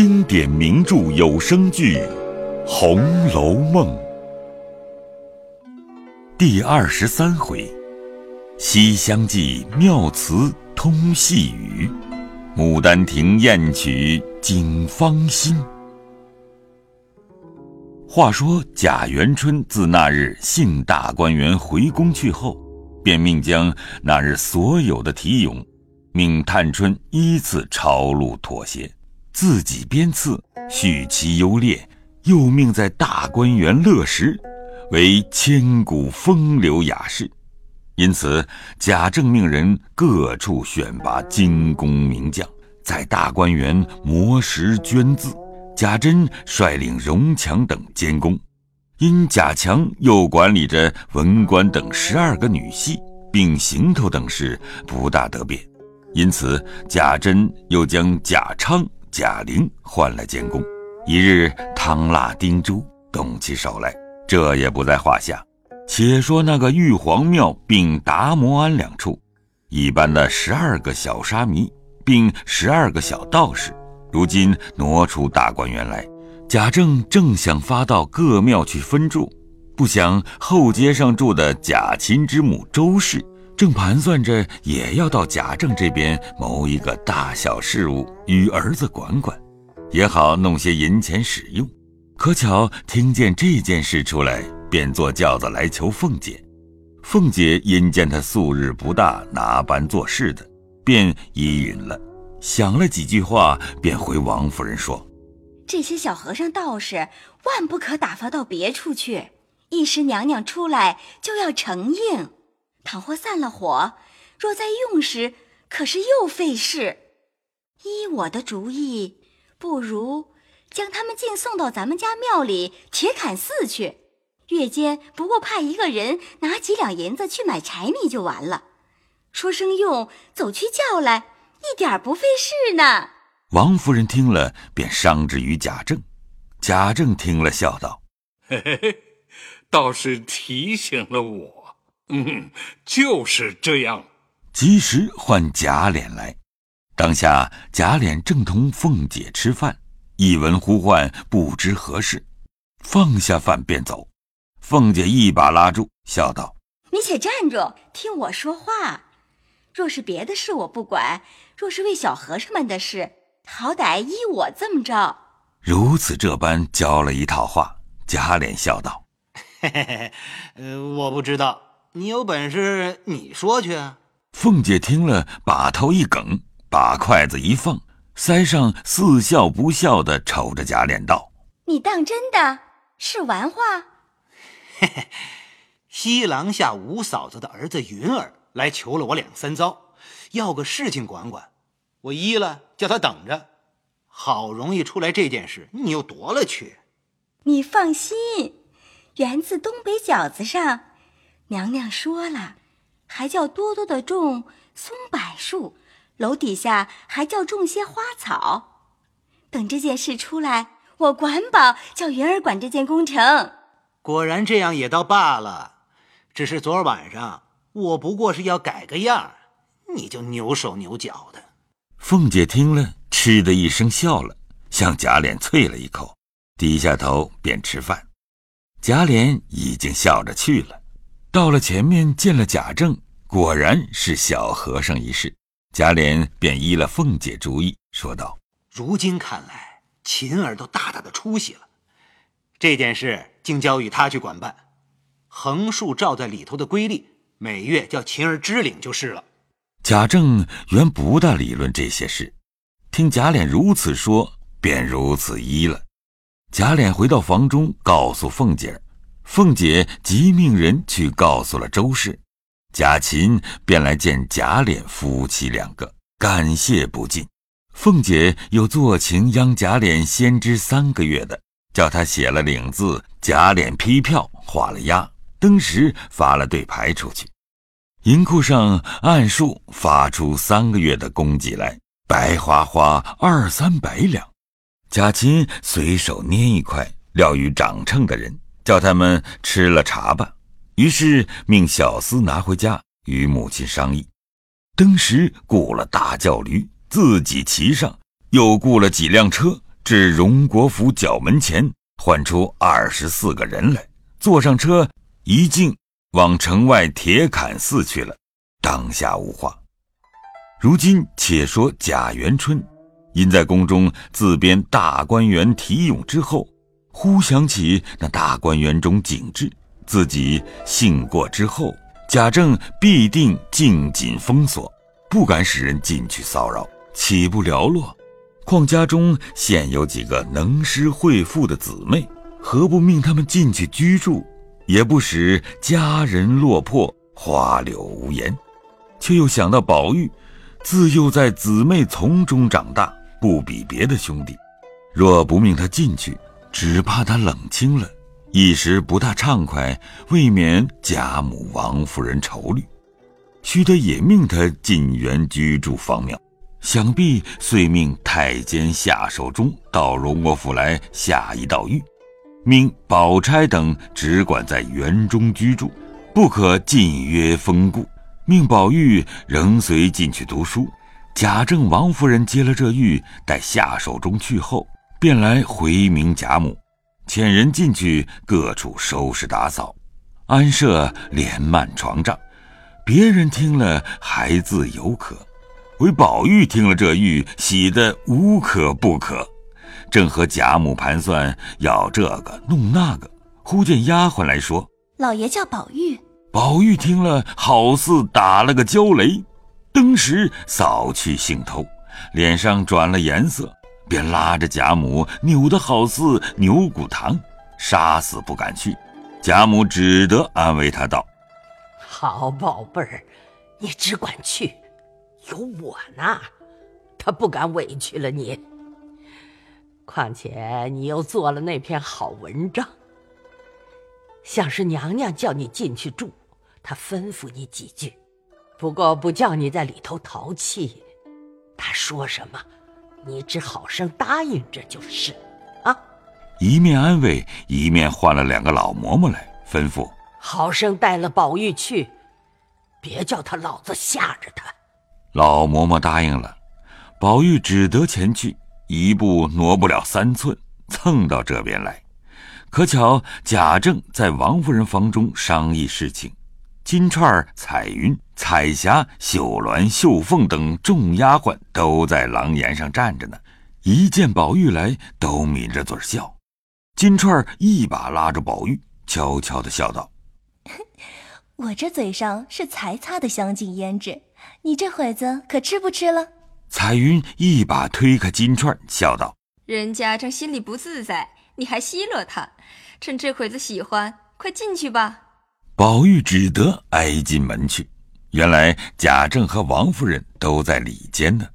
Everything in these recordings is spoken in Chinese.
经典名著有声剧《红楼梦》第二十三回：西厢记妙词通细语，牡丹亭艳曲警芳心。话说贾元春自那日幸大观园回宫去后，便命将那日所有的题咏，命探春依次抄录妥协。自己编次，序其优劣，又命在大观园乐时，为千古风流雅士。因此，贾政命人各处选拔精工名将，在大观园磨石捐字。贾珍率领荣强等监工，因贾强又管理着文官等十二个女戏，并行头等事，不大得便。因此，贾珍又将贾昌。贾玲换了监工，一日汤腊丁珠动起手来，这也不在话下。且说那个玉皇庙并达摩庵两处，一般的十二个小沙弥，并十二个小道士，如今挪出大观园来。贾政正想发到各庙去分住，不想后街上住的贾琴之母周氏。正盘算着也要到贾政这边谋一个大小事务与儿子管管，也好弄些银钱使用。可巧听见这件事出来，便坐轿子来求凤姐。凤姐因见他素日不大哪般做事的，便依允了。想了几句话，便回王夫人说：“这些小和尚道士万不可打发到别处去，一时娘娘出来就要承应。”倘或散了火，若再用时，可是又费事。依我的主意，不如将他们尽送到咱们家庙里铁槛寺去。月间不过派一个人拿几两银子去买柴米就完了。说声用，走去叫来，一点不费事呢。王夫人听了，便伤之于贾政。贾政听了，笑道：“嘿嘿嘿，倒是提醒了我。”嗯，就是这样。及时唤贾琏来，当下贾琏正同凤姐吃饭，一闻呼唤，不知何事，放下饭便走。凤姐一把拉住，笑道：“你且站住，听我说话。若是别的事，我不管；若是为小和尚们的事，好歹依我这么着。”如此这般教了一套话。贾琏笑道：“嘿嘿嘿，呃，我不知道。”你有本事，你说去。凤姐听了，把头一梗，把筷子一放，腮上似笑不笑的瞅着贾琏道：“你当真的是玩话？”嘿嘿，西廊下五嫂子的儿子云儿来求了我两三遭，要个事情管管，我依了，叫他等着。好容易出来这件事，你又夺了去。你放心，园子东北角子上。娘娘说了，还叫多多的种松柏树，楼底下还叫种些花草。等这件事出来，我管保叫云儿管这件工程。果然这样也倒罢了，只是昨儿晚上我不过是要改个样，你就扭手扭脚的。凤姐听了，嗤的一声笑了，向贾琏啐了一口，低下头便吃饭。贾琏已经笑着去了。到了前面见了贾政，果然是小和尚一事。贾琏便依了凤姐主意，说道：“如今看来，琴儿都大大的出息了。这件事竟交与他去管办，横竖照在里头的规例，每月叫琴儿支领就是了。”贾政原不大理论这些事，听贾琏如此说，便如此依了。贾琏回到房中，告诉凤姐儿。凤姐即命人去告诉了周氏，贾琴便来见贾琏夫妻两个，感谢不尽。凤姐又做情央贾琏先知三个月的，叫他写了领字，贾琏批票，画了押，登时发了对牌出去，银库上按数发出三个月的供给来，白花花二三百两。贾琴随手捏一块，撂与掌秤的人。叫他们吃了茶吧，于是命小厮拿回家与母亲商议。登时雇了大轿驴，自己骑上，又雇了几辆车，至荣国府角门前，唤出二十四个人来，坐上车，一径往城外铁槛寺去了。当下无话。如今且说贾元春，因在宫中自编大观园题咏之后，忽想起那大观园中景致，自己幸过之后，贾政必定静谨封锁，不敢使人进去骚扰，岂不寥落？况家中现有几个能诗会赋的姊妹，何不命他们进去居住，也不使家人落魄，花柳无言。却又想到宝玉，自幼在姊妹丛中长大，不比别的兄弟，若不命他进去，只怕他冷清了，一时不大畅快，未免贾母、王夫人愁虑，须得也命他进园居住方妙。想必遂命太监下手中到荣国府来下一道谕，命宝钗等只管在园中居住，不可近约封故。命宝玉仍随进去读书。贾政、王夫人接了这谕，待下手中去后，便来回明贾母，遣人进去各处收拾打扫，安设帘幔床帐。别人听了还自有可。唯宝玉听了这玉，喜得无可不可，正和贾母盘算要这个弄那个，忽见丫鬟来说：“老爷叫宝玉。”宝玉听了，好似打了个焦雷，登时扫去兴头，脸上转了颜色，便拉着贾母，扭得好似牛骨糖，杀死不敢去。贾母只得安慰他道：“好宝贝儿，你只管去。”有我呢，他不敢委屈了你。况且你又做了那篇好文章，像是娘娘叫你进去住，她吩咐你几句，不过不叫你在里头淘气。她说什么，你只好生答应着就是，啊。一面安慰，一面换了两个老嬷嬷来吩咐，好生带了宝玉去，别叫他老子吓着他。老嬷嬷答应了，宝玉只得前去，一步挪不了三寸，蹭到这边来。可巧贾政在王夫人房中商议事情，金钏、彩云、彩霞、秀鸾、秀凤等众丫鬟都在廊檐上站着呢。一见宝玉来，都抿着嘴笑。金钏一把拉住宝玉，悄悄的笑道：“我这嘴上是才擦的香精胭脂。”你这会子可吃不吃了？彩云一把推开金钏，笑道：“人家正心里不自在，你还奚落他？趁这会子喜欢，快进去吧。”宝玉只得挨进门去。原来贾政和王夫人都在里间呢。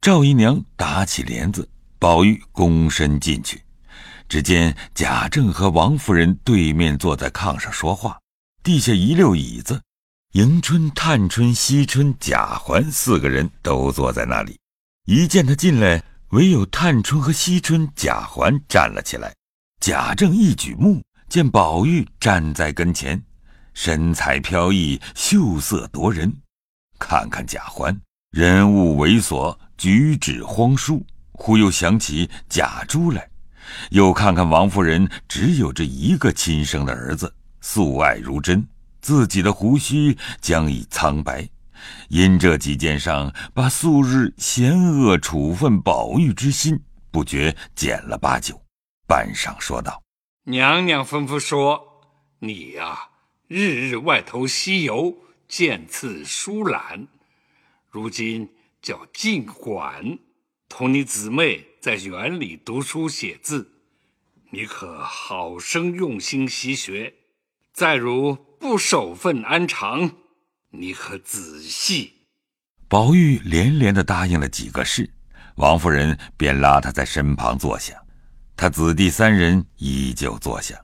赵姨娘打起帘子，宝玉躬身进去，只见贾政和王夫人对面坐在炕上说话，地下一溜椅子。迎春、探春、惜春、贾环四个人都坐在那里。一见他进来，唯有探春和惜春、贾环站了起来。贾政一举目，见宝玉站在跟前，神采飘逸，秀色夺人。看看贾环，人物猥琐，举止荒疏，忽又想起贾珠来。又看看王夫人，只有这一个亲生的儿子，素爱如真。自己的胡须将已苍白，因这几件上，把素日嫌恶处分宝玉之心不觉减了八九。半晌说道：“娘娘吩咐说，你呀，日日外头西游，渐次疏懒。如今叫进馆同你姊妹在园里读书写字，你可好生用心习学。再如。”不守分安常，你可仔细。宝玉连连的答应了几个事，王夫人便拉他在身旁坐下，他子弟三人依旧坐下。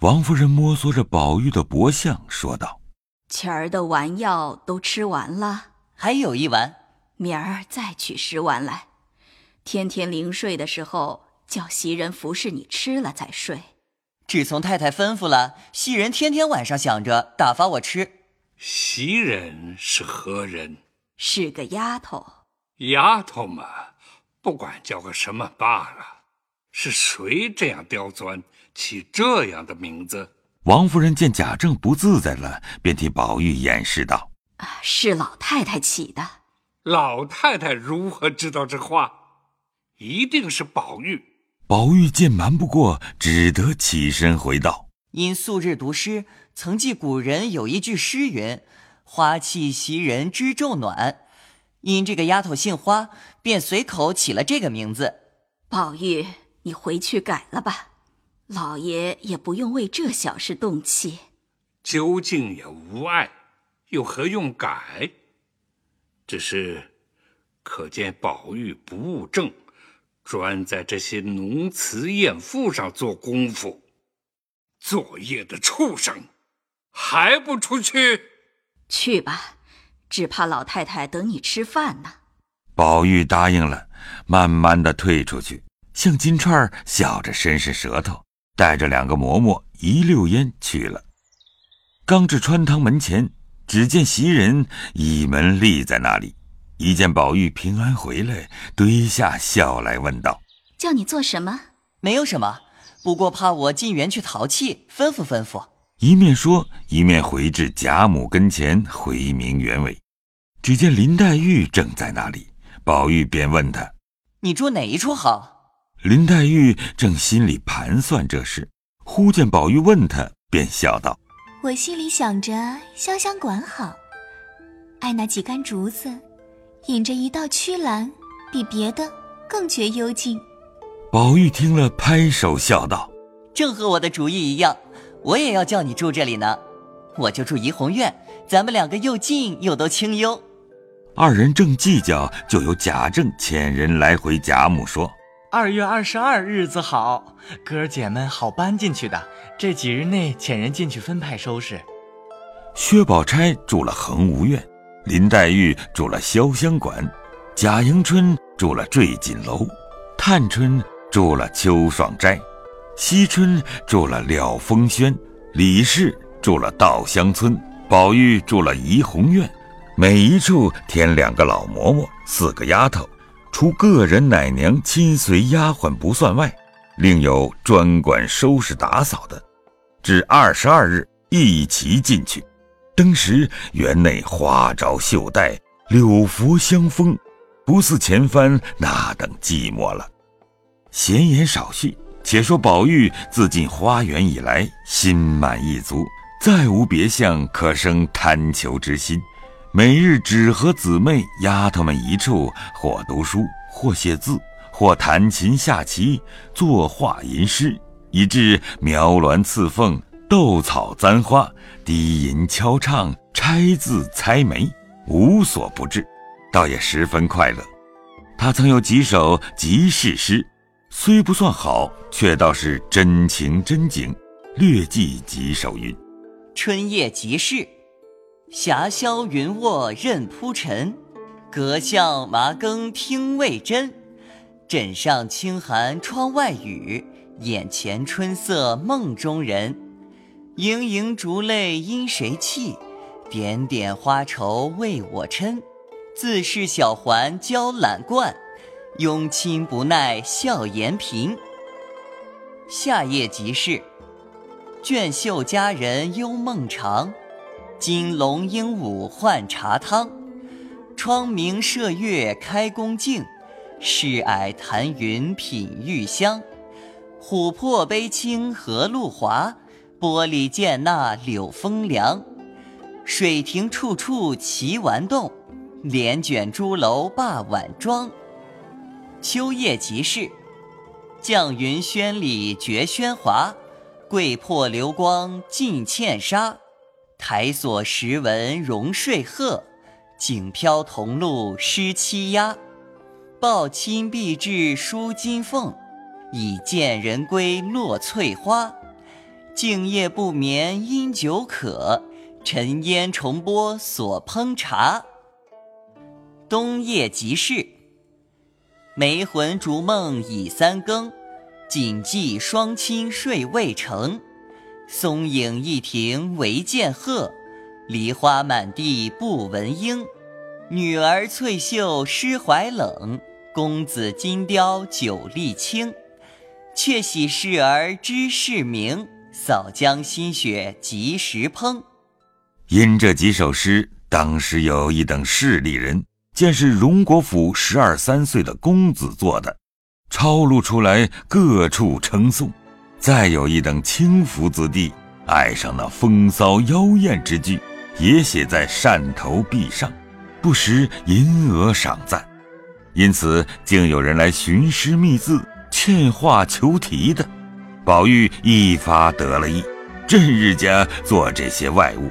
王夫人摸索着宝玉的脖项，说道：“前儿的丸药都吃完了，还有一丸，明儿再取十丸来。天天临睡的时候，叫袭人服侍你吃了再睡。”只从太太吩咐了，袭人天天晚上想着打发我吃。袭人是何人？是个丫头。丫头嘛，不管叫个什么罢了。是谁这样刁钻，起这样的名字？王夫人见贾政不自在了，便替宝玉掩饰道：“啊，是老太太起的。”老太太如何知道这话？一定是宝玉。宝玉见瞒不过，只得起身回道：“因素日读诗，曾记古人有一句诗云：‘花气袭人知昼暖’。因这个丫头姓花，便随口起了这个名字。宝玉。”你回去改了吧，老爷也不用为这小事动气。究竟也无碍，又何用改？只是可见宝玉不务正，专在这些浓词艳赋上做功夫。作业的畜生，还不出去？去吧，只怕老太太等你吃饭呢。宝玉答应了，慢慢的退出去。向金钏笑着伸伸舌头，带着两个嬷嬷一溜烟去了。刚至穿堂门前，只见袭人倚门立在那里，一见宝玉平安回来，堆下笑来问道：“叫你做什么？没有什么，不过怕我进园去淘气，吩咐吩咐。”一面说，一面回至贾母跟前回明原委。只见林黛玉正在那里，宝玉便问他：“你住哪一处好？”林黛玉正心里盘算这事，忽见宝玉问她，便笑道：“我心里想着潇湘馆好，爱那几杆竹子，引着一道曲栏，比别的更觉幽静。”宝玉听了，拍手笑道：“正和我的主意一样，我也要叫你住这里呢。我就住怡红院，咱们两个又近又都清幽。”二人正计较，就有贾政遣人来回贾母说。二月二十二日子好，哥儿姐们好搬进去的。这几日内遣人进去分派收拾。薛宝钗住了恒芜院，林黛玉住了潇湘馆，贾迎春住了坠锦楼，探春住了秋爽斋，惜春住了了风轩，李氏住了稻香村，宝玉住了怡红院。每一处添两个老嬷嬷，四个丫头。除个人奶娘、亲随丫鬟不算外，另有专管收拾打扫的。至二十二日，一齐进去。登时园内花招绣带，柳拂香风，不似前番那等寂寞了。闲言少叙，且说宝玉自进花园以来，心满意足，再无别项可生贪求之心。每日只和姊妹丫头们一处，或读书，或写字，或弹琴下棋，作画吟诗，以致描鸾刺凤、斗草簪花、低吟敲唱、拆字猜眉，无所不至，倒也十分快乐。他曾有几首集市诗，虽不算好，却倒是真情真景。略记几首云：春夜集市。霞霄云卧任铺陈，阁巷麻更听未真。枕上清寒窗外雨，眼前春色梦中人。盈盈烛泪因谁泣？点点花愁为我嗔。自是小环娇懒惯，拥亲不耐笑颜贫。夏夜即是，卷袖佳人幽梦长。金龙鹦鹉换茶汤，窗明射月开宫镜，试霭谈云品玉香。琥珀杯清荷露滑，玻璃见那柳风凉。水亭处处奇玩动，帘卷朱楼罢晚妆。秋夜即是，绛云轩里绝喧哗，桂魄流光尽茜纱。台锁石纹荣睡鹤，锦飘桐露湿栖鸦。抱衾碧质舒金凤，已见人归落翠花。静夜不眠因酒渴，沉烟重播所烹茶。冬夜即是，梅魂逐梦已三更，谨记双亲睡未成。松影一庭唯见鹤，梨花满地不闻莺。女儿翠袖湿怀冷，公子金貂酒力轻。却喜事儿知事明，扫将新雪及时烹。因这几首诗，当时有一等势利人见是荣国府十二三岁的公子做的，抄录出来，各处称颂；再有一等轻浮子弟爱上那风骚妖艳之句，也写在扇头壁上，不时吟额赏赞。因此，竟有人来寻诗觅字、劝画求题的。宝玉一发得了意，正日家做这些外物。